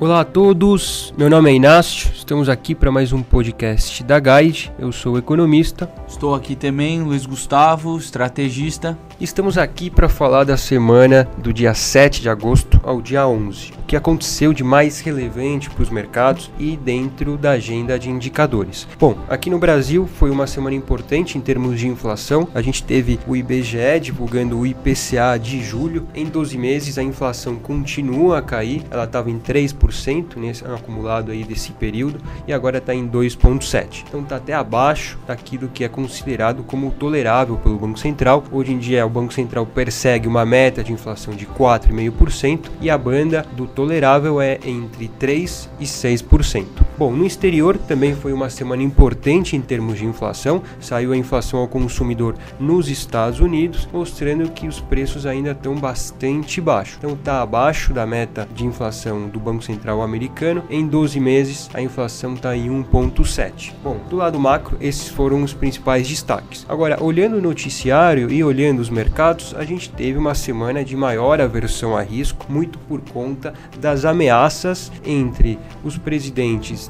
Olá a todos, meu nome é Inácio, estamos aqui para mais um podcast da Guide. Eu sou economista. Estou aqui também, Luiz Gustavo, estrategista. Estamos aqui para falar da semana do dia 7 de agosto ao dia 11. O que aconteceu de mais relevante para os mercados e dentro da agenda de indicadores. Bom, aqui no Brasil foi uma semana importante em termos de inflação. A gente teve o IBGE divulgando o IPCA de julho. Em 12 meses a inflação continua a cair, ela estava em 3% nesse acumulado aí desse período e agora está em 2,7%. Então está até abaixo daquilo que é considerado como tolerável pelo Banco Central. Hoje em dia o Banco Central persegue uma meta de inflação de 4,5% e a banda do tolerável é entre 3 e 6%. Bom, no exterior também foi uma semana importante em termos de inflação. Saiu a inflação ao consumidor nos Estados Unidos, mostrando que os preços ainda estão bastante baixos. Então está abaixo da meta de inflação do Banco Central americano. Em 12 meses a inflação está em 1,7. Bom, do lado macro esses foram os principais destaques. Agora, olhando o noticiário e olhando os mercados, a gente teve uma semana de maior aversão a risco, muito por conta das ameaças entre os presidentes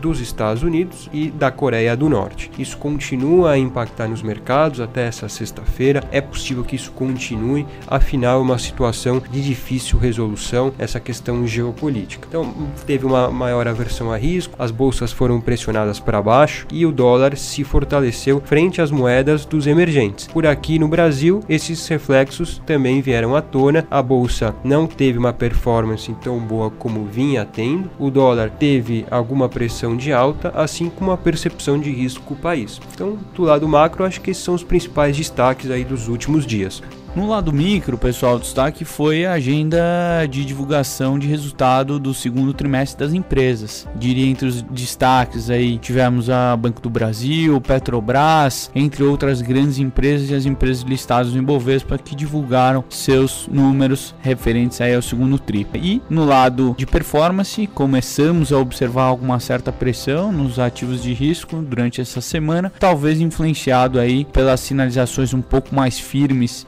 dos Estados Unidos e da Coreia do Norte. Isso continua a impactar nos mercados até essa sexta-feira. É possível que isso continue, afinal, é uma situação de difícil resolução, essa questão geopolítica. Então, teve uma maior aversão a risco, as bolsas foram pressionadas para baixo e o dólar se fortaleceu frente às moedas dos emergentes. Por aqui no Brasil, esses reflexos também vieram à tona. A bolsa não teve uma performance tão boa como vinha tendo, o dólar teve alguma pressão de alta, assim como a percepção de risco país. Então, do lado macro, acho que esses são os principais destaques aí dos últimos dias. No lado micro, pessoal, o destaque foi a agenda de divulgação de resultado do segundo trimestre das empresas. Diria entre os destaques aí tivemos a Banco do Brasil, Petrobras, entre outras grandes empresas e as empresas listadas no Ibovespa que divulgaram seus números referentes aí ao segundo tri. E no lado de performance, começamos a observar alguma certa pressão nos ativos de risco durante essa semana, talvez influenciado aí pelas sinalizações um pouco mais firmes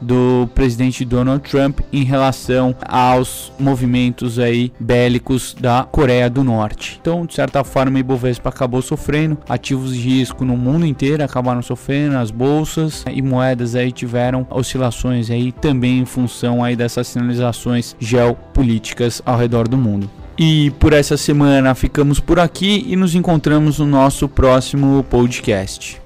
presidente Donald Trump em relação aos movimentos aí bélicos da Coreia do Norte. Então, de certa forma, o Ibovespa acabou sofrendo, ativos de risco no mundo inteiro acabaram sofrendo, as bolsas e moedas aí tiveram oscilações aí também em função aí dessas sinalizações geopolíticas ao redor do mundo. E por essa semana ficamos por aqui e nos encontramos no nosso próximo podcast.